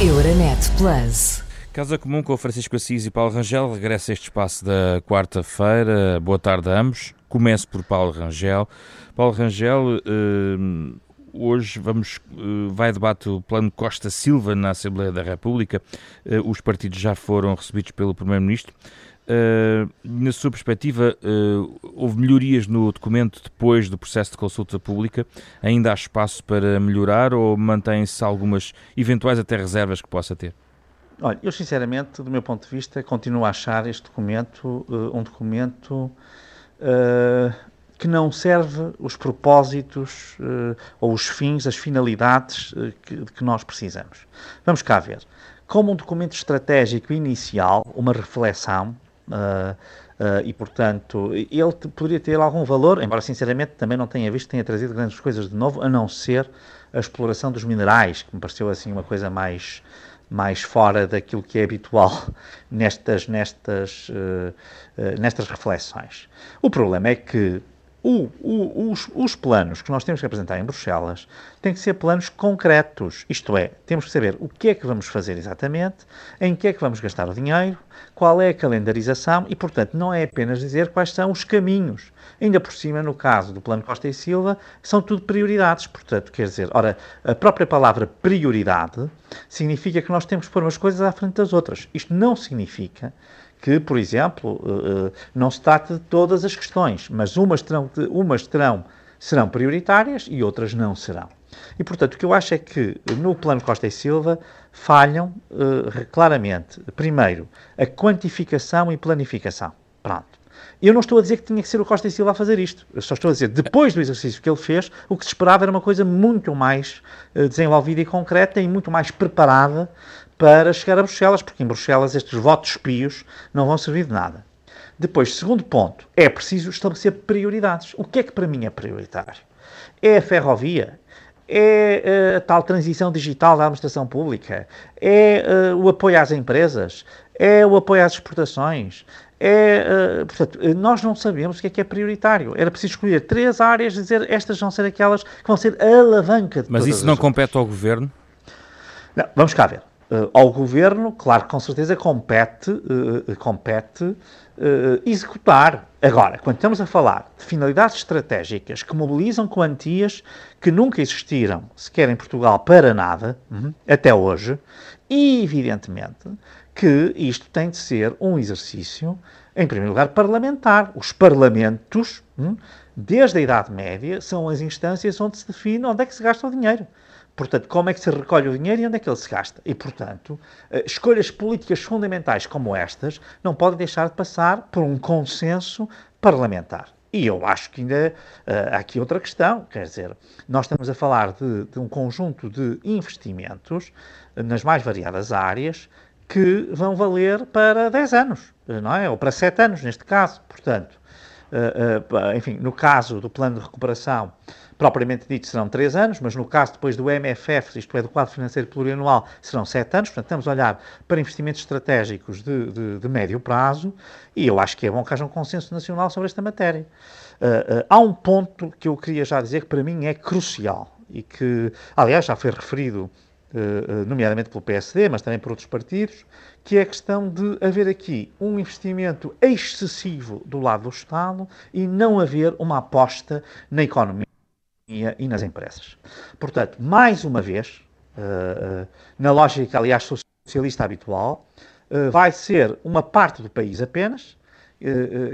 Euronet Plus. Casa Comum com Francisco Assis e Paulo Rangel regressa a este espaço da quarta-feira. Boa tarde a ambos. Começo por Paulo Rangel. Paulo Rangel, eh, hoje vamos, eh, vai debate o plano Costa Silva na Assembleia da República. Eh, os partidos já foram recebidos pelo Primeiro-Ministro. Uh, na sua perspectiva, uh, houve melhorias no documento depois do processo de consulta pública? Ainda há espaço para melhorar ou mantém-se algumas eventuais até reservas que possa ter? Olha, eu sinceramente, do meu ponto de vista, continuo a achar este documento uh, um documento que não serve os propósitos ou os fins, as finalidades que, de que nós precisamos. Vamos cá ver. Como um documento estratégico inicial, uma reflexão, Uh, uh, e, portanto, ele poderia ter algum valor, embora sinceramente também não tenha visto, tenha trazido grandes coisas de novo, a não ser a exploração dos minerais, que me pareceu assim uma coisa mais, mais fora daquilo que é habitual nestas, nestas, uh, nestas reflexões. O problema é que o, o, os, os, planos que nós temos que apresentar em Bruxelas têm que ser planos concretos, isto é, temos que saber o que é que vamos fazer exatamente, em que é que vamos gastar o dinheiro, qual é a calendarização e, portanto, não é apenas dizer quais são os caminhos. Ainda por cima, no caso do Plano Costa e Silva, são tudo prioridades, portanto, quer dizer, ora, a própria palavra prioridade significa que nós temos que pôr umas coisas à frente das outras. Isto não significa que, por exemplo, eh, eh, não se trata de todas as questões, mas umas, terão, umas terão, serão prioritárias e outras não serão. E, portanto, o que eu acho é que no plano Costa e Silva falham uh, claramente, primeiro, a quantificação e planificação. Pronto. Eu não estou a dizer que tinha que ser o Costa e Silva a fazer isto. Eu só estou a dizer, depois do exercício que ele fez, o que se esperava era uma coisa muito mais desenvolvida e concreta e muito mais preparada para chegar a Bruxelas, porque em Bruxelas estes votos pios não vão servir de nada. Depois, segundo ponto, é preciso estabelecer prioridades. O que é que para mim é prioritário? É a ferrovia? É eh, a tal transição digital da administração pública? É uh, o apoio às empresas? É o apoio às exportações? É, uh, portanto, nós não sabemos o que é que é prioritário. Era preciso escolher três áreas e dizer estas vão ser aquelas que vão ser alavanca de Mas isso não compete ao governo? Não, vamos cá ver. Uh, ao governo, claro que com certeza compete, uh, compete uh, executar. Agora, quando estamos a falar de finalidades estratégicas que mobilizam quantias que nunca existiram, sequer em Portugal, para nada, uhum, até hoje, e evidentemente que isto tem de ser um exercício, em primeiro lugar, parlamentar. Os parlamentos, uhum, desde a Idade Média, são as instâncias onde se define onde é que se gasta o dinheiro. Portanto, como é que se recolhe o dinheiro e onde é que ele se gasta? E, portanto, eh, escolhas políticas fundamentais como estas não podem deixar de passar por um consenso parlamentar. E eu acho que ainda uh, há aqui outra questão, quer dizer, nós estamos a falar de, de um conjunto de investimentos nas mais variadas áreas que vão valer para 10 anos, não é? Ou para 7 anos, neste caso. Portanto, uh, enfim, no caso do plano de recuperação, propriamente dito serão 3 anos, mas no caso depois do MFF, isto é, do quadro financeiro plurianual, serão 7 anos. Portanto, estamos a olhar para investimentos estratégicos de, de, de, médio prazo e eu acho que é bom que haja um consenso nacional sobre esta matéria. Uh, uh, há um ponto que eu queria já dizer que para mim é crucial e que, aliás, já foi referido Uh, nomeadamente pelo PSD, mas também por outros partidos, que é a questão de haver aqui um investimento excessivo do lado do Estado e não haver uma aposta na economia e nas empresas. Portanto, mais uma vez, uh, uh, na lógica, aliás, socialista habitual, uh, vai ser uma parte do país apenas,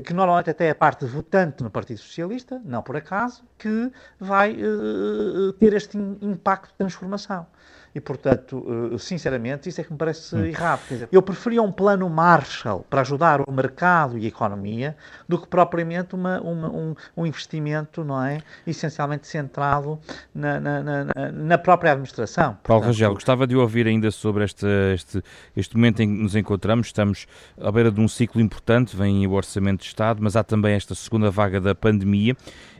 que normalmente até é a parte votante no Partido Socialista, não por acaso, que vai ter este impacto de transformação. E, portanto, eh, sinceramente, isso é que me parece hum. errado. Dizer, eu preferia um plano Marshall para ajudar o mercado e a economia do que propriamente uma, uma, um, um, investimento, não é? Essencialmente centrado na, na, na, na própria administração. Paulo portanto, Rangel, gostava de ouvir ainda sobre este, este, este momento em que nos encontramos. Estamos à beira de um ciclo importante, vem o Orçamento de Estado, mas há também esta segunda vaga da pandemia.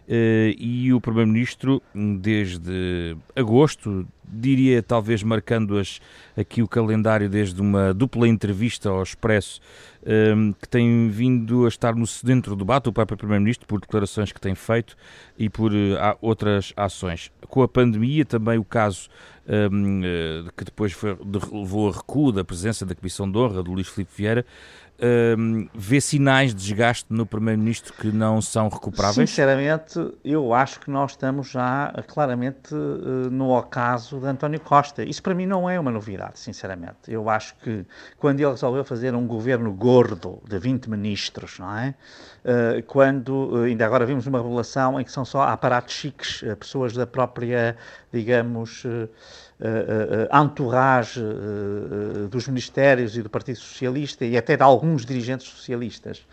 Uh, e o Primeiro-Ministro, desde agosto, diria talvez marcando as, aqui o calendário desde uma dupla entrevista ao Expresso um, que tem vindo a estar no dentro do debate, o próprio Primeiro-Ministro, por declarações que tem feito e por uh, outras ações. Com a pandemia, também o caso eh, que depois foi, levou a recuo da presença da Comissão de Honra do Luís Filipe Vieira, um, vê sinais de desgaste no Primeiro-Ministro que não são recuperáveis? Sinceramente, eu acho que nós estamos já claramente uh, no ocaso de António Costa. Isso para mim não é uma novidade, sinceramente. Eu acho que quando ele resolveu fazer um governo gordo de 20 ministros, não é? Uh, quando, ainda agora vimos uma revelação em que são só aparatos chiques, pessoas da própria, digamos uh, entourage dos ministérios e do Partido Socialista e até de alguns dirigentes socialistas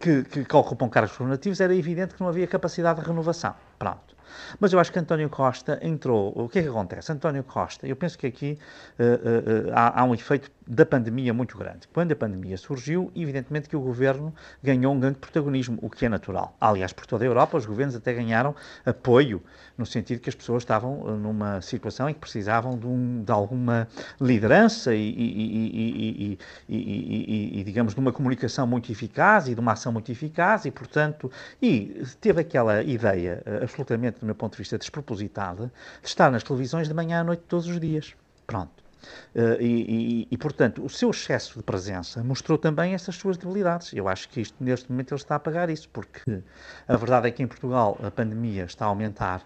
que, que, que ocupam cargos governativos, era evidente que não havia capacidade de renovação. Pronto. Mas eu acho que António Costa entrou. O que é que acontece? António Costa, eu penso que aqui uh, uh, uh, há, há, um efeito da pandemia muito grande. Quando a pandemia surgiu, evidentemente que o governo ganhou um grande protagonismo, o que é natural. Aliás, por toda a Europa, os governos até ganharam apoio, no sentido que as pessoas estavam numa situação em que precisavam de, um, de alguma liderança e, e, e, e, digamos, de uma comunicação muito eficaz e de uma ação muito eficaz, e, portanto, e teve aquela ideia absolutamente do meu ponto de vista, despropositada de estar nas televisões de manhã à noite todos os dias. Pronto. Uh, e, e, e, portanto, o seu excesso de presença mostrou também essas suas debilidades. Eu acho que isto, neste momento, ele está a pagar isso, porque a verdade é que em Portugal a pandemia está a aumentar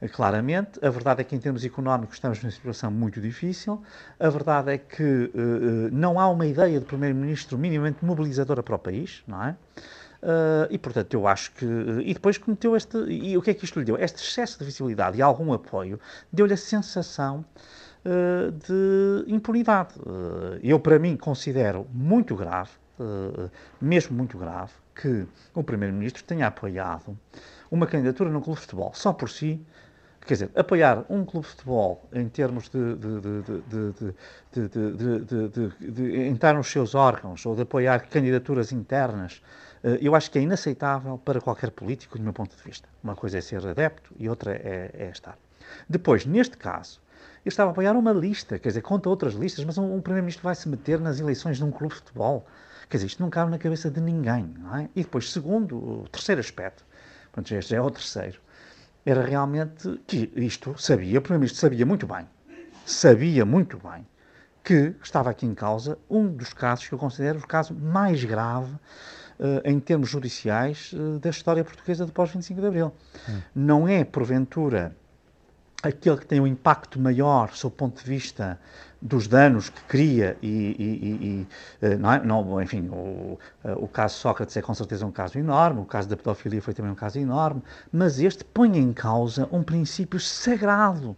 uh, claramente, a verdade é que em termos económicos estamos numa situação muito difícil, a verdade é que uh, não há uma ideia de Primeiro-Ministro minimamente mobilizadora para o país, não é? Uh, e, portanto, eu acho que. E depois cometeu este. E o que é que isto lhe deu? Este excesso de visibilidade e algum apoio deu-lhe a sensação uh, de impunidade. Uh, eu, para mim, considero muito grave, mesmo muito grave, que o Primeiro-Ministro tenha apoiado uma candidatura num clube de futebol só por si. Quer dizer, apoiar um clube de futebol em termos de, entrar nos seus órgãos ou de apoiar candidaturas internas eh, eu acho que é inaceitável para qualquer político, do meu ponto de vista. Uma coisa é ser adepto e outra é, é estar. Depois, neste caso, eu estava a apoiar uma lista, quer dizer, conta outras listas, mas um, um Primeiro-Ministro vai se meter nas eleições de um clube de futebol. Quer dizer, isto não cabe na cabeça de ninguém, é? E depois, segundo, o terceiro aspecto, pronto, este é o terceiro, era realmente que isto sabia, o Primeiro-Ministro sabia muito bem, sabia muito bem que estava aqui em causa um dos casos que eu considero o caso mais grave em termos judiciais uh, da história portuguesa do pós-25 de Abril. Hum. Não é, porventura, aquele que tem um impacto maior sob o ponto de vista dos danos que cria e, e, e eh, não, é? não enfim, o, o caso Sócrates é com certeza um caso enorme, o caso da pedofilia foi também um caso enorme, mas este põe em causa um princípio sagrado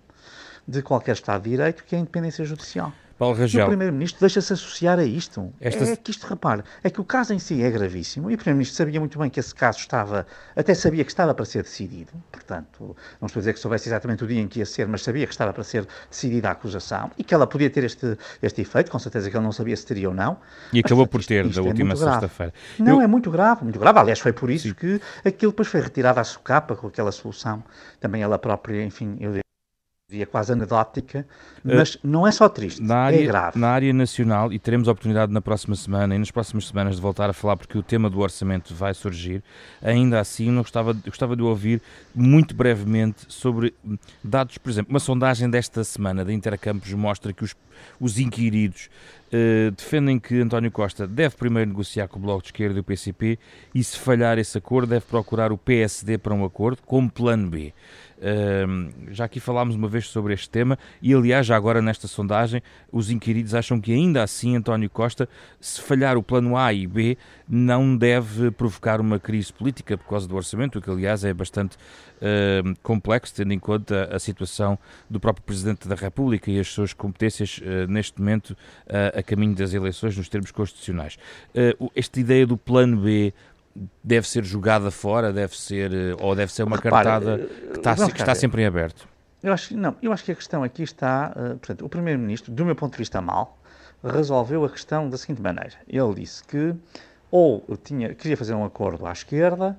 de qualquer Estado de Direito, que é a independência judicial. Paulo Rangel. o Primeiro-Ministro deixa-se associar a isto. Esta... É que isto, repare, é que o caso em si é gravíssimo e o Primeiro-Ministro sabia muito bem que esse caso estava, até sabia que estava para ser decidido, portanto, não estou a dizer que soubesse exatamente o dia em que ia ser, mas sabia que estava para ser decidida a acusação e que ela podia ter este, este efeito, com certeza que ele não sabia se teria ou não. E acabou por ter, da é última sexta-feira. Não, Eu... é muito grave, muito grave. Aliás, foi por isso Sim. que aquilo depois foi retirado à socapa com aquela solução. Também ela própria, enfim, eu diria quase anedótica, mas uh, não é só triste, na área, é grave. Na área nacional, e teremos a oportunidade na próxima semana e nas próximas semanas de voltar a falar, porque o tema do orçamento vai surgir, ainda assim não gostava, gostava de ouvir muito brevemente sobre dados, por exemplo, uma sondagem desta semana da Intercampos mostra que os, os inquiridos uh, defendem que António Costa deve primeiro negociar com o Bloco de Esquerda e o PCP e se falhar esse acordo deve procurar o PSD para um acordo como plano B já aqui falámos uma vez sobre este tema e, aliás, já agora nesta sondagem, os inquiridos acham que ainda assim António Costa, se falhar o plano A e B, não deve provocar uma crise política por causa do orçamento, o que, aliás, é bastante uh, complexo, tendo em conta a situação do próprio Presidente da República e as suas competências uh, neste momento uh, a caminho das eleições nos termos constitucionais. esta ideia do plano B deve ser jogada fora, deve ser, eh, ou deve ser uma Repara, cartada eh, que está, que está sempre em aberto? Eu acho, não, eu acho que a questão aqui está, uh, portanto, o Primeiro-Ministro, do meu ponto de vista mal, resolveu a questão da seguinte maneira. Ele disse que ou tinha, queria fazer um acordo à esquerda,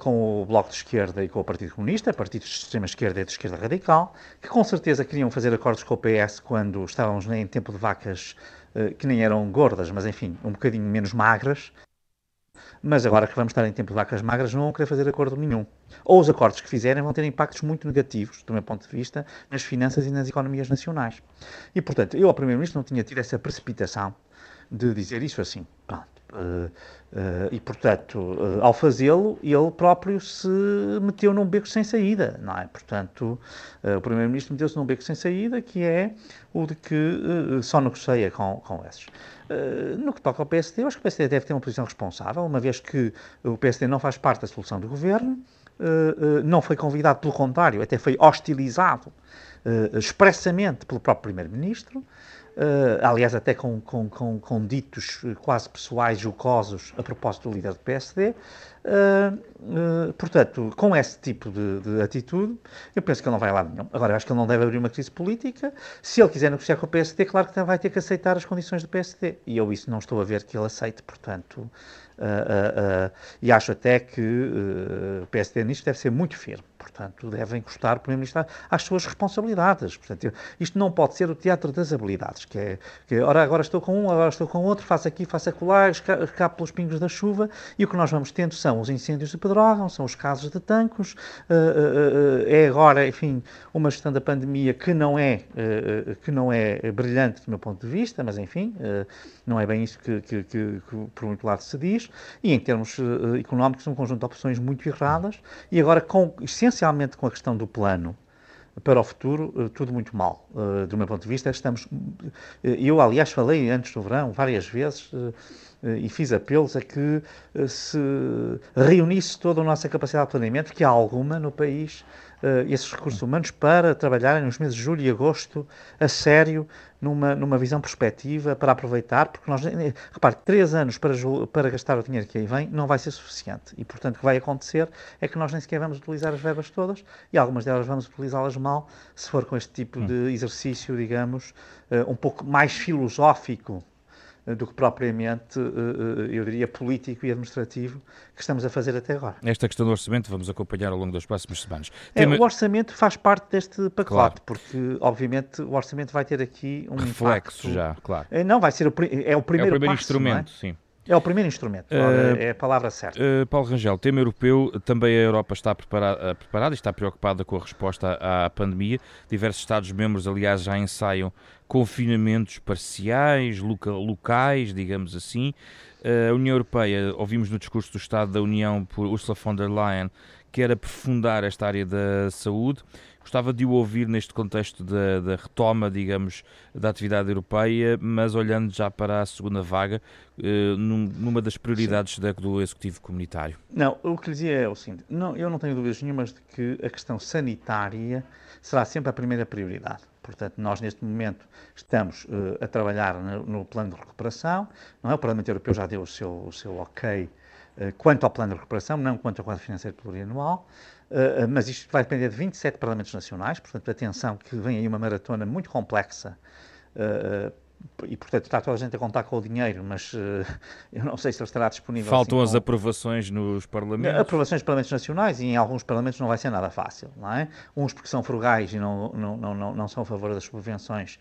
com o Bloco de Esquerda e com o Partido Comunista, partidos de extrema-esquerda e de esquerda radical, que com certeza queriam fazer acordos com o PS quando estávamos em tempo de vacas que nem eram gordas, mas enfim, um bocadinho menos magras, mas agora que vamos estar em tempo de vacas magras, não vão querer fazer acordo nenhum. Ou os acordos que fizerem vão ter impactos muito negativos, do meu ponto de vista, nas finanças e nas economias nacionais. E, portanto, eu ao Primeiro-Ministro não tinha tido essa precipitação de dizer isso assim. Uh, uh, e, portanto, uh, ao fazê-lo, ele próprio se meteu num beco sem saída, não é? Portanto, o Primeiro-Ministro meteu-se num beco sem saída, que é o de que só negocia com, com esses. no que toca ao PSD, eu acho que o PSD deve ter uma posição responsável, uma vez que o PSD não faz parte da solução do governo, não foi convidado, pelo contrário, até foi hostilizado expressamente pelo próprio Primeiro-Ministro. Uh, aliás, até com, com, com, com, ditos quase pessoais jocosos a propósito do líder do PSD. Uh, uh, portanto, com esse tipo de, de, atitude, eu penso que ele não vai lá nenhum. Agora, eu acho que ele não deve abrir uma crise política. Se ele quiser negociar com o PSD, claro que vai ter que aceitar as condições do PSD. E eu isso não estou a ver que ele aceite, portanto. e acho até que o PSD nisto deve ser muito firme. Portanto, deve encostar o Primeiro-Ministro às suas responsabilidades. Portanto, isto não pode ser o teatro das habilidades, que é, que é ora, agora estou com um, agora estou com outro, faço aqui, faço acolá, escapo pelos pingos da chuva, e o que nós vamos tendo são os incêndios de Pedrógão, são os casos de Tancos, uh, uh, uh, é agora, enfim, uma gestão da pandemia que não é, que não é brilhante do meu ponto de vista, mas enfim, não é bem isso que, que, que, que por muito lado se diz, e em termos económicos, um conjunto de opções muito erradas, e agora com, essencialmente com a questão do plano, para o futuro, eh, tudo muito mal. Uh, do meu ponto de vista, estamos. Uh, eu, aliás, falei antes do verão várias vezes e fiz apelos a que se reunisse toda a nossa capacidade de planeamento, que há alguma no país, esses recursos humanos, para trabalharem nos meses de julho e agosto a sério numa, numa visão perspectiva para aproveitar, porque nós, repare, três anos para, para gastar o dinheiro que aí vem não vai ser suficiente. E, portanto, o que vai acontecer é que nós nem sequer vamos utilizar as verbas todas e algumas delas vamos utilizá-las mal se for com este tipo de hum. exercício, digamos, eh, um pouco mais filosófico eh, do que propriamente, eh, eu diria, político e administrativo que estamos a fazer até agora. Esta questão do orçamento vamos acompanhar ao longo das próximas semanas. É, O orçamento faz parte deste pacote, claro. porque, obviamente, o orçamento vai ter aqui um Reflexo impacto... já, claro. Não, vai ser o, é o primeiro, é o primeiro passo, instrumento, é? sim. É o primeiro instrumento, uh, é a palavra certa. Uh, Paulo Rangel, tema europeu, também a Europa está preparada, preparada e está preocupada com a resposta à pandemia. Diversos Estados-membros, aliás, já ensaiam confinamentos parciais, loca, locais, digamos assim. Uh, a União Europeia, ouvimos no discurso do Estado da União por Ursula von der Leyen, quer aprofundar esta área da saúde. Gostava de o ouvir neste contexto da, da, retoma, digamos, da atividade europeia, mas olhando já para a segunda vaga, eh, numa das prioridades da, do Executivo Comunitário. Não, o que lhe dizia é o seguinte: não, eu não tenho dúvidas nenhumas de que a questão sanitária será sempre a primeira prioridade. Portanto, nós neste momento estamos uh, a trabalhar no, no, plano de recuperação. Não é? O Parlamento Europeu já deu o seu, o seu ok uh, quanto ao plano de recuperação, não quanto ao quadro financeiro plurianual. Uh, mas isto vai depender de 27 Parlamentos Nacionais, portanto, atenção que vem aí uma maratona muito complexa e, portanto, está toda a gente a contar com o dinheiro, mas uh, eu não sei se ele estará disponível. Faltam assim, as aprovações nos Parlamentos? Aprovações dos Parlamentos Nacionais e em alguns Parlamentos não vai ser nada fácil, não é? Uns porque são frugais e não, não, não, não, não são a favor das subvenções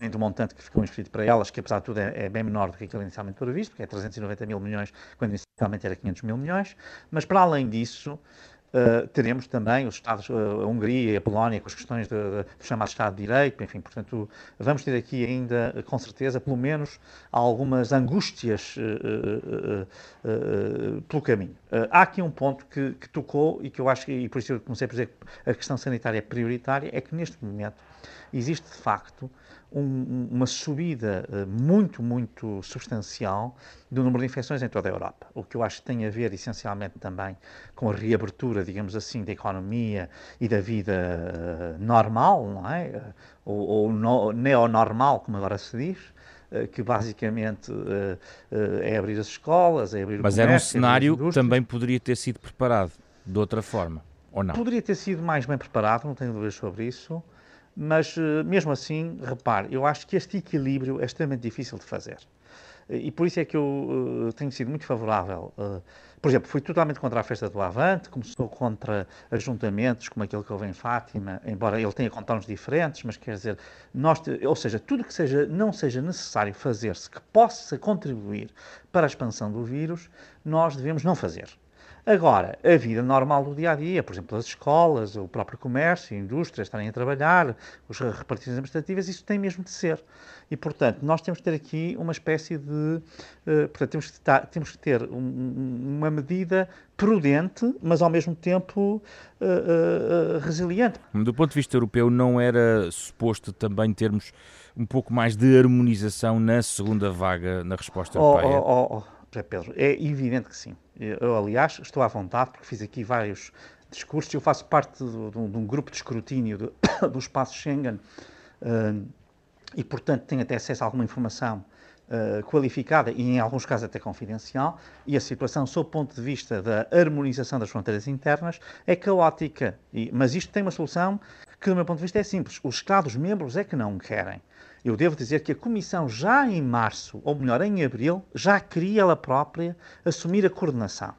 nem do montante que ficou inscrito para elas, que apesar de tudo é, é, bem menor do que aquilo inicialmente previsto, que é 390 mil milhões, quando inicialmente era 500 mil milhões, mas para além disso, uh, teremos também os Estados, uh, a Hungria e a Polónia com as questões do chamado Estado de Direito, enfim, portanto, vamos ter aqui ainda, com certeza, pelo menos, algumas angústias uh, pelo caminho. há aqui um ponto que, que tocou e que eu acho, que, e por isso eu comecei a dizer que a questão sanitária é prioritária, é que neste momento existe de facto um, uma subida uh, muito, muito substancial do número de infecções em toda a Europa. O que eu acho que tem a ver essencialmente também com a reabertura, digamos assim, da economia e da vida uh, normal, não é? Uh, ou, ou no, neonormal, como agora se diz que basicamente é abrir as escolas, é abrir o Mas era um cenário que também poderia ter sido preparado de outra forma, ou não? Poderia ter sido mais bem preparado, não tenho dúvidas sobre isso. Mas, eh, mesmo assim, repare, eu acho que este equilíbrio é extremamente difícil de fazer. E por isso é que eu uh, tenho sido muito favorável. Por exemplo, fui totalmente contra a festa do Avante, começou contra ajuntamentos como aquele que houve em Fátima, embora ele tenha contornos diferentes, mas quer dizer, nós, ou seja, tudo que seja, não seja necessário fazer-se que possa contribuir para a expansão do vírus, nós devemos não fazer. Agora, a vida normal do dia a dia, por exemplo, as escolas, o próprio comércio, a indústria estarem a trabalhar, as repartições administrativas, isso tem mesmo de ser. E, portanto, nós temos que ter aqui uma espécie de. Uh, portanto, temos que, tar, temos que ter um, uma medida prudente, mas ao mesmo tempo uh, uh, resiliente. Do ponto de vista europeu, não era suposto também termos um pouco mais de harmonização na segunda vaga na resposta oh, europeia? Oh, oh, oh. Pedro, é evidente que sim. Eu, aliás, estou à vontade, porque fiz aqui vários discursos. Eu faço parte de, de, um grupo de escrutínio do, do espaço Schengen uh, e, portanto, tenho até acesso a alguma informação uh, qualificada e, em alguns casos, até confidencial. E a situação, sob o ponto de vista da harmonização das fronteiras internas, é caótica. E, mas isto tem uma solução que, do meu ponto de vista, é simples. Os Estados-membros é que não querem. Eu devo dizer que a Comissão, já em março, ou melhor, em abril, já queria ela própria assumir a coordenação.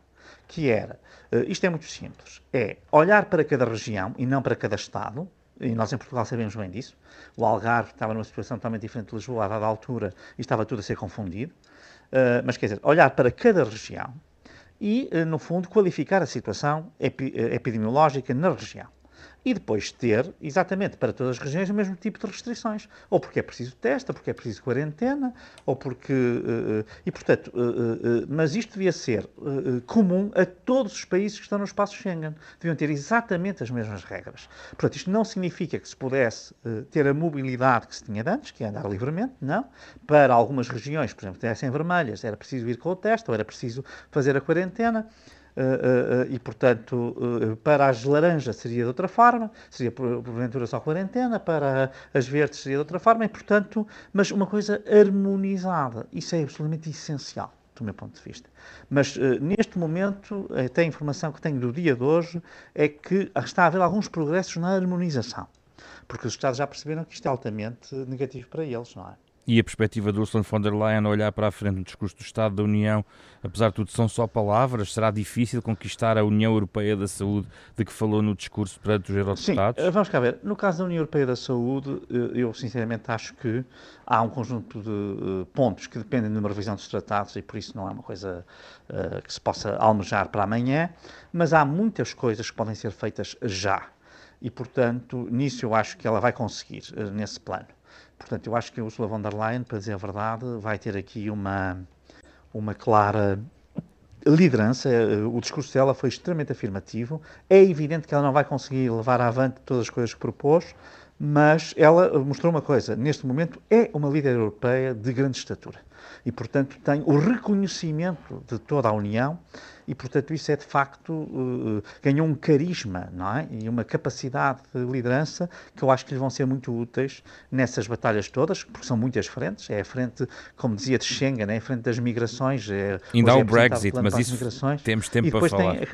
Que era, uh, isto é muito simples, é olhar para cada região e não para cada Estado, e nós em Portugal sabemos bem disso. O Algarve estava numa situação totalmente diferente de Lisboa a dada altura e estava tudo a ser confundido. Uh, mas quer dizer, olhar para cada região e, uh, no fundo, qualificar a situação epi epidemiológica na região e depois ter, exatamente para todas as regiões, o mesmo tipo de restrições. Ou porque é preciso teste, ou porque é preciso quarentena, ou porque. Uh, e, portanto, uh, uh, mas isto devia ser comum a todos os países que estão no espaço Schengen. Deviam ter exatamente as mesmas regras. Portanto, isto não significa que se pudesse ter a mobilidade que se tinha antes, que é andar livremente, não. Para algumas regiões, por exemplo, que tivessem vermelhas, era preciso ir com o teste, ou era preciso fazer a quarentena. Uh, uh, e, portanto, para as laranjas seria de outra forma, seria porventura só quarentena, para as verdes seria de outra forma, e, portanto, mas uma coisa harmonizada. Isso é absolutamente essencial, do meu ponto de vista. Mas, neste momento, até a informação que tenho do dia de hoje é que está a haver alguns progressos na harmonização, porque os Estados já perceberam que isto é altamente negativo para eles, não é? E a perspectiva de Ursula von der Leyen olhar para a frente no discurso do Estado da União, apesar de tudo, são só palavras? Será difícil conquistar a União Europeia da Saúde de que falou no discurso perante os eurodeputados? Sim, vamos cá ver. No caso da União Europeia da Saúde, eh, eu sinceramente acho que há um conjunto de eh, pontos que dependem de uma revisão dos tratados e por isso não é uma coisa que se possa almejar para amanhã, mas há muitas coisas que podem ser feitas já. E, portanto, nisso eu acho que ela vai conseguir, nesse plano. Portanto, eu acho que a Ursula von der Leyen, para dizer a verdade, vai ter aqui uma, uma clara liderança. O discurso dela foi extremamente afirmativo. É evidente que ela não vai conseguir levar avante todas as coisas que propôs, mas ela mostrou uma coisa: neste momento é uma líder europeia de grande estatura e, portanto, tem o reconhecimento de toda a União e, portanto, isso é de facto, uh, ganhou um carisma não é? e uma capacidade de liderança que eu acho que lhe vão ser muito úteis nessas batalhas todas, porque são muitas frentes. É a frente, como dizia, de Schengen, é a frente das migrações. É, Ainda há o Brexit, mas isso migrações. temos tempo para falar. Tem,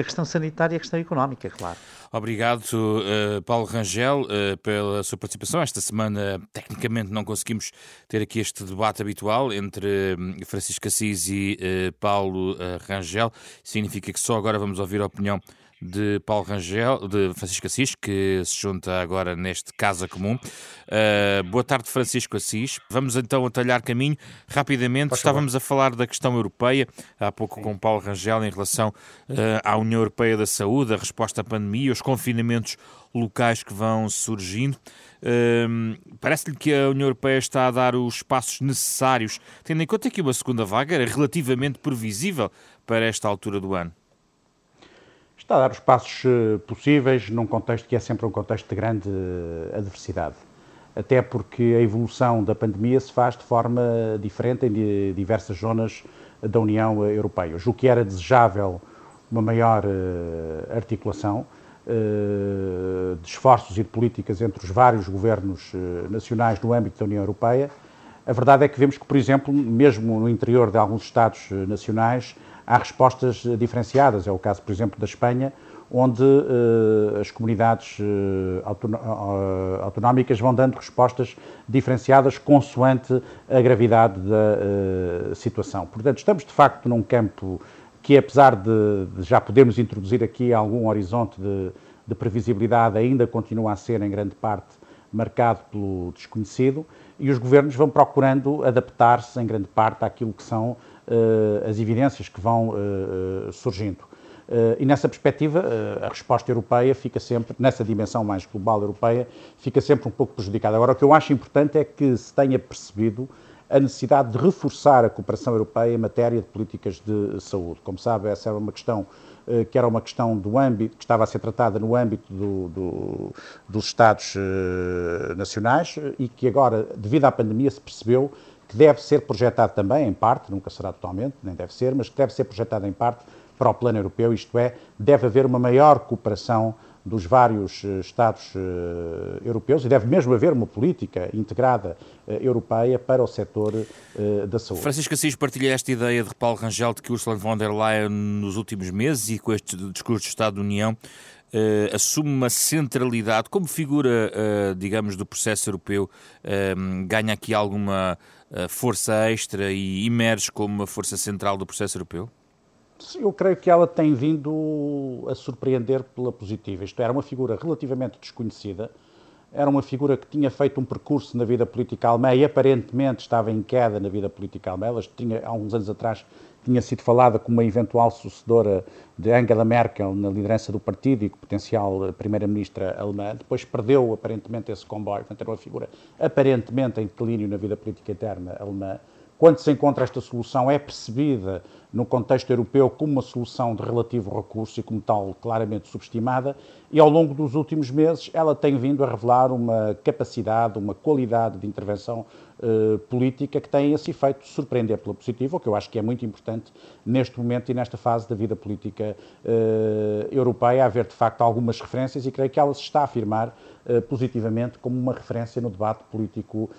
a questão sanitária e a questão económica, claro. Obrigado, uh, Paulo Rangel, uh, pela sua participação. Esta semana, tecnicamente, não conseguimos ter aqui este debate habitual entre uh, Francisco Assis e Paulo Rangel. Significa que só agora vamos ouvir a opinião de Paulo Rangel, de Francisco Assis, que se junta agora neste Casa Comum. Uh, boa tarde, Francisco Assis. Vamos então atalhar caminho. Rapidamente, estávamos a falar da questão europeia, há pouco Sim. com Paulo Rangel, em relação uh, à União Europeia da Saúde, a resposta à pandemia, os confinamentos locais que vão surgindo. Uh, Parece-lhe que a União Europeia está a dar os passos necessários, tendo em conta que uma segunda vaga era relativamente previsível para esta altura do ano está a dar os passos eh, possíveis num contexto que é sempre um contexto de grande eh, adversidade. Até porque a evolução da pandemia se faz de forma diferente em diversas zonas da União Europeia. O que era desejável uma maior eh, articulação de esforços e de políticas entre os vários governos nacionais no âmbito da União Europeia. A verdade é que vemos que, por exemplo, mesmo no interior de alguns Estados nacionais, há respostas diferenciadas. É o caso, por exemplo, da Espanha, onde uh, as comunidades uh, autonómicas vão dando respostas diferenciadas consoante a gravidade da situação. Portanto, estamos de facto num campo que, apesar de, de já podermos introduzir aqui algum horizonte de, de previsibilidade, ainda continua a ser em grande parte marcado pelo desconhecido e os governos vão procurando adaptar-se em grande parte àquilo que são as evidências que vão uh, surgindo. Uh, e nessa perspectiva, a resposta europeia fica sempre, nessa dimensão mais global europeia, fica sempre um pouco prejudicada. Agora, o que eu acho importante é que se tenha percebido a necessidade de reforçar a cooperação europeia em matéria de políticas de saúde. Como sabe, essa era uma questão eh, que era uma questão do âmbito, que estava a ser tratada no âmbito do, do, dos Estados eh, nacionais e que agora, devido à pandemia, se percebeu que deve ser projetado também, em parte, nunca será totalmente, nem deve ser, mas que deve ser projetado em parte para o plano europeu, isto é, deve haver uma maior cooperação dos vários eh, Estados uh, europeus e deve mesmo haver uma política integrada uh, europeia para o setor uh, da saúde. Francisco Assis partilha esta ideia de Paulo Rangel de que Ursula von der Leyen nos últimos meses e com este discurso de Estado da União assume uma centralidade como figura, digamos, do processo europeu, ganha aqui alguma força extra e emerge como uma força central do processo europeu? eu creio que ela tem vindo a surpreender pela positiva. Isto era uma figura relativamente desconhecida, era uma figura que tinha feito um percurso na vida política alemã e aparentemente estava em queda na vida política alemã. Ela tinha, há uns anos atrás tinha sido falada como uma eventual sucedora de Angela Merkel na liderança do partido e potencial primeira-ministra alemã. Depois perdeu aparentemente esse comboio, portanto era uma figura aparentemente em declínio na vida política interna alemã. Quando se encontra esta solução, é percebida no contexto europeu como uma solução de relativo recurso e, como tal, claramente subestimada, e ao longo dos últimos meses ela tem vindo a revelar uma capacidade, uma qualidade de intervenção uh, política que tem esse efeito de surpreender pela positiva, o que eu acho que é muito importante neste momento e nesta fase da vida política uh, europeia, haver de facto algumas referências e creio que ela se está a afirmar uh, positivamente como uma referência no debate político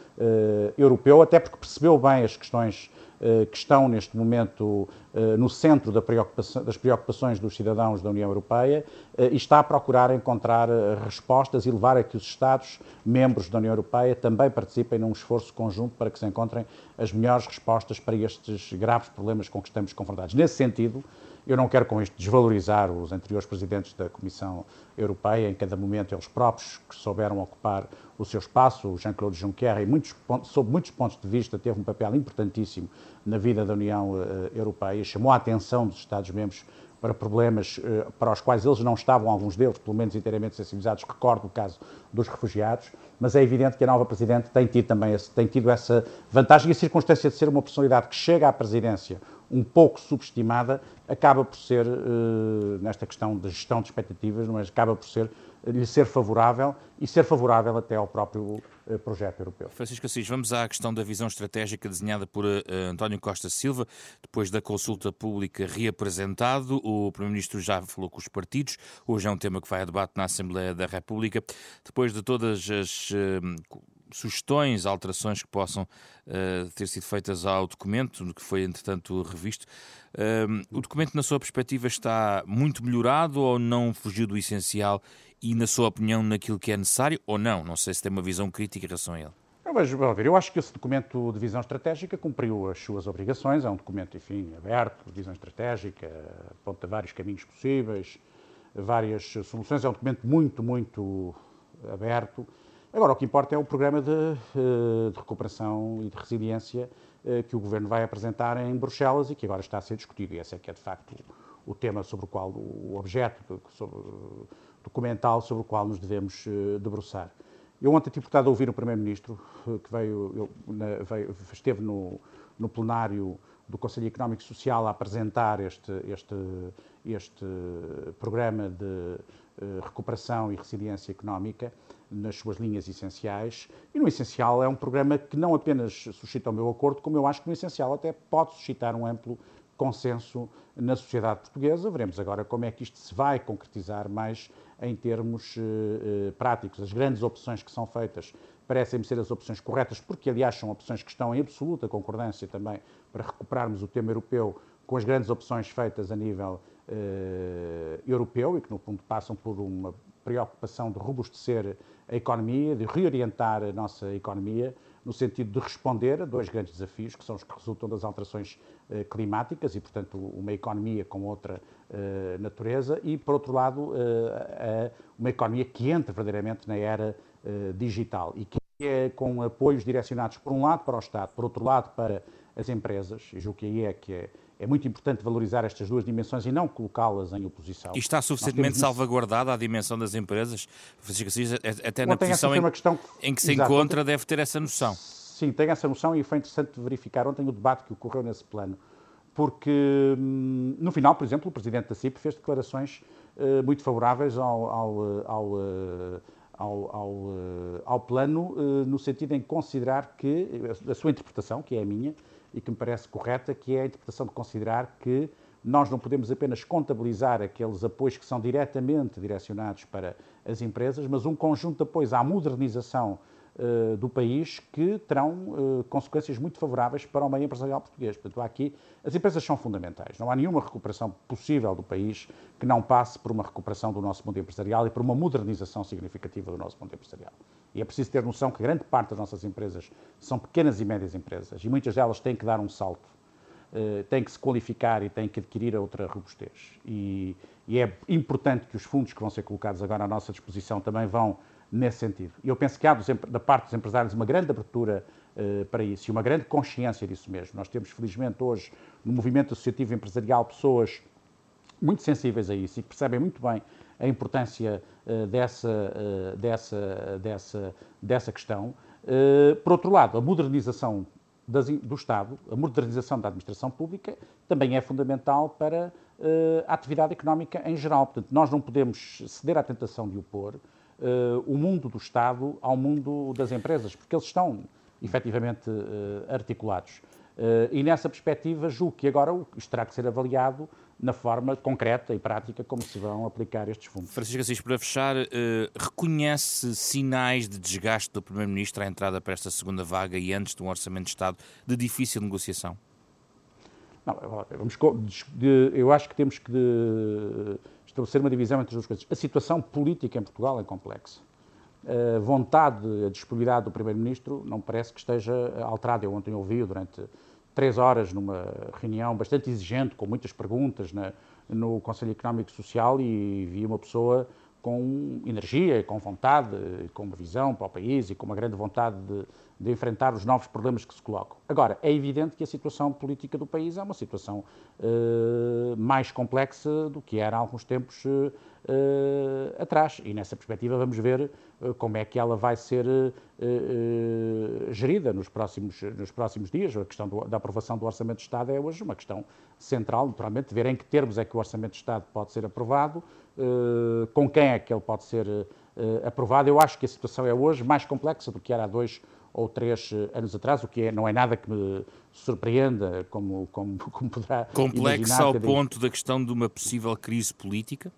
europeu, até porque percebeu bem as questões eh, que estão neste momento eh, no centro das preocupações dos cidadãos da União Europeia eh, e está a procurar encontrar respostas e levar a que os Estados-membros da União Europeia também participem num esforço conjunto para que se encontrem as melhores respostas para estes graves problemas com que estamos confrontados. Nesse sentido, eu não quero com isto desvalorizar os anteriores presidentes da Comissão Europeia, em cada momento eles próprios que souberam ocupar o seu espaço. O Jean-Claude Juncker, em muitos, sob muitos pontos de vista, teve um papel importantíssimo na vida da União uh, Europeia, chamou a atenção dos Estados-membros para problemas uh, para os quais eles não estavam, alguns deles, pelo menos inteiramente sensibilizados. Recordo o caso dos refugiados, mas é evidente que a nova Presidente tem tido também esse, tem tido essa vantagem e a circunstância de ser uma personalidade que chega à presidência um pouco subestimada, acaba por ser, uh, nesta questão da gestão de expectativas, mas acaba por ser lhe ser favorável e ser favorável até ao próprio uh, projeto europeu. Francisco Assis, vamos à questão da visão estratégica desenhada por uh, António Costa Silva, depois da consulta pública reapresentado. O Primeiro-Ministro já falou com os partidos, hoje é um tema que vai a debate na Assembleia da República. Depois de todas as sugestões, alterações que possam uh, ter sido feitas ao documento, que foi entretanto revisto. Uh, o documento, na sua perspectiva, está muito melhorado ou não fugiu do essencial e, na sua opinião, naquilo que é necessário ou não? Não sei se tem uma visão crítica em relação a ele. Vejo, ver, eu acho que esse documento de visão estratégica cumpriu as suas obrigações. É um documento, enfim, aberto, visão estratégica, aponta vários caminhos possíveis, várias soluções. É um documento muito, muito aberto Agora, o que importa é o programa de, eh, de recuperação e de resiliência eh, que o Governo vai apresentar em Bruxelas e que agora está a ser discutido. E esse é que é, de facto, o tema sobre o qual, o objeto sobre, documental sobre o qual nos devemos eh, debruçar. Eu ontem tive portado a ouvir o Primeiro-Ministro, que veio, veio, esteve no, no plenário do Conselho Económico e Social a apresentar este, este, este programa de recuperação e resiliência económica nas suas linhas essenciais. E no essencial é um programa que não apenas suscita o meu acordo, como eu acho que no essencial até pode suscitar um amplo consenso na sociedade portuguesa. Veremos agora como é que isto se vai concretizar mais em termos uh, práticos. As grandes opções que são feitas parecem-me ser as opções corretas, porque aliás são opções que estão em absoluta concordância também para recuperarmos o tema europeu com as grandes opções feitas a nível europeu e que, no fundo, passam por uma preocupação de robustecer a economia, de reorientar a nossa economia no sentido de responder a dois grandes desafios, que são os que resultam das alterações eh, climáticas e, portanto, uma economia com outra eh, natureza e, por outro lado, eh, uma economia que entra verdadeiramente na era digital e que é com apoios direcionados, por um lado, para o Estado, por outro lado, para as empresas, e julgo que aí é que é, é muito importante valorizar estas duas dimensões e não colocá-las em oposição. E está suficientemente salvaguardada a dimensão das empresas? Francisco Assis, até na posição em, questão... em, que se Exato. encontra, deve ter essa noção. Sim, tem essa noção e foi interessante verificar ontem o debate que ocorreu nesse plano. Porque, hum, no final, por exemplo, o Presidente da CIP fez declarações uh, muito favoráveis ao, ao, ao, uh, ao, ao, uh, ao plano, no sentido em considerar que, a sua interpretação, que é a minha, e que me parece correta, que é a interpretação de considerar que nós não podemos apenas contabilizar aqueles apoios que são diretamente direcionados para as empresas, mas um conjunto de apoios à modernização uh, do país que terão uh, consequências muito favoráveis para o meio empresarial português. Portanto, aqui as empresas são fundamentais. Não há nenhuma recuperação possível do país que não passe por uma recuperação do nosso mundo empresarial e por uma modernização significativa do nosso mundo empresarial. E é preciso ter noção que grande parte das nossas empresas são pequenas e médias empresas e muitas delas têm que dar um salto, uh, têm que se qualificar e têm que adquirir outra robustez. E, e, é importante que os fundos que vão ser colocados agora à nossa disposição também vão nesse sentido. E eu penso que há dos, da parte dos empresários uma grande abertura uh, para isso e uma grande consciência disso mesmo. Nós temos, felizmente, hoje, no movimento associativo empresarial, pessoas muito sensíveis a isso e percebem muito bem a importância uh, dessa, uh, dessa, dessa, dessa questão. Uh, por outro lado, a modernização das, do Estado, a modernização da administração pública, também é fundamental para a atividade económica em geral. Portanto, nós não podemos ceder à tentação de opor o mundo do Estado ao mundo das empresas, porque eles estão efetivamente articulados. e nessa perspectiva, julgo que agora isto terá que ser avaliado na forma concreta e prática como se vão aplicar estes fundos. Francisco Assis, para fechar, eh, reconhece sinais de desgaste do Primeiro-Ministro à entrada para esta segunda vaga e antes de um Orçamento de Estado de difícil negociação? Não, vamos, eu acho que temos que estabelecer uma divisão entre as duas coisas. A situação política em Portugal é complexa. A vontade, a disponibilidade do Primeiro-Ministro não parece que esteja alterada. Eu ontem ouvi durante três horas numa reunião bastante exigente, com muitas perguntas na, no Conselho Económico e Social e vi uma pessoa com energia, com vontade, com uma visão para o país e com uma grande vontade de, de, enfrentar os novos problemas que se colocam. Agora, é evidente que a situação política do país é uma situação uh, mais complexa do que era há alguns tempos uh, uh, atrás. E nessa perspectiva vamos ver como é que ela vai ser gerida nos próximos, nos próximos dias. A questão do, da aprovação do Orçamento de Estado é hoje uma questão central, naturalmente, ver em que termos é que o Orçamento de Estado pode ser aprovado, com quem é que ele pode ser aprovado. Eu acho que a situação é hoje mais complexa do que era há dois ou três anos atrás, o que é, não é nada que me surpreenda, como, como, como poderá Complexa ao ponto da questão de uma possível crise política?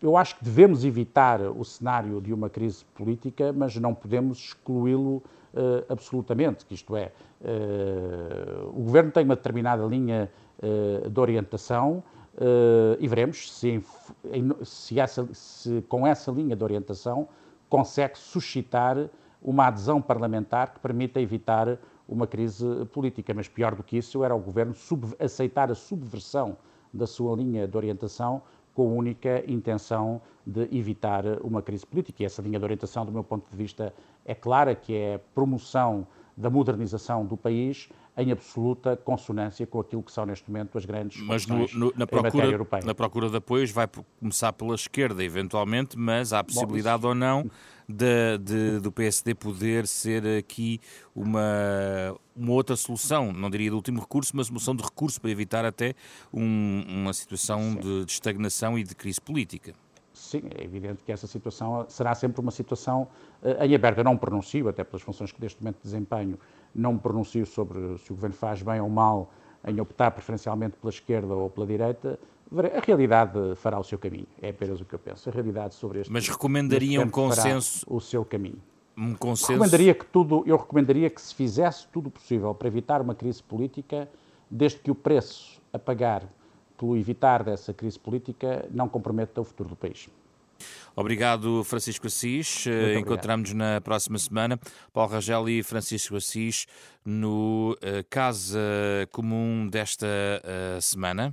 Eu acho que devemos evitar o cenário de uma crise política, mas não podemos excluí-lo uh, absolutamente, que isto é, uh, o Governo tem uma determinada linha uh, de orientação e veremos se, se, essa, se com essa linha de orientação consegue suscitar uma adesão parlamentar que permita evitar uma crise política. Mas pior do que isso era o governo aceitar a subversão da sua linha de orientação com a única intenção de evitar uma crise política. E essa linha de orientação, do meu ponto de vista, é clara, que é a promoção da modernização do país em absoluta consonância com aquilo que são neste momento as grandes mas no, no, na procura, europeia. Na procura de apoios vai começar pela esquerda, eventualmente, mas há a possibilidade Bom, ou não de, de, do PSD poder ser aqui uma, uma outra solução, não diria de último recurso, mas uma solução de recurso para evitar até um, uma situação de, de estagnação e de crise política. Sim, é evidente que essa situação será sempre uma situação uh, em aberto. Eu não pronuncio, até pelas funções que neste momento desempenho, não me pronuncio sobre se o Governo faz bem ou mal em optar preferencialmente pela esquerda ou pela direita. A realidade fará o seu caminho, é apenas o que eu penso. A realidade sobre este Mas recomendaria um consenso? o seu caminho. Um consenso? Recomendaria que tudo, eu recomendaria que se fizesse tudo possível para evitar uma crise política, desde que o preço a pagar pelo evitar dessa crise política, não comprometa o futuro do país. Obrigado, Francisco Assis. Encontramos-nos na próxima semana. Paulo Rangel e Francisco Assis no uh, Casa Comum desta uh, semana.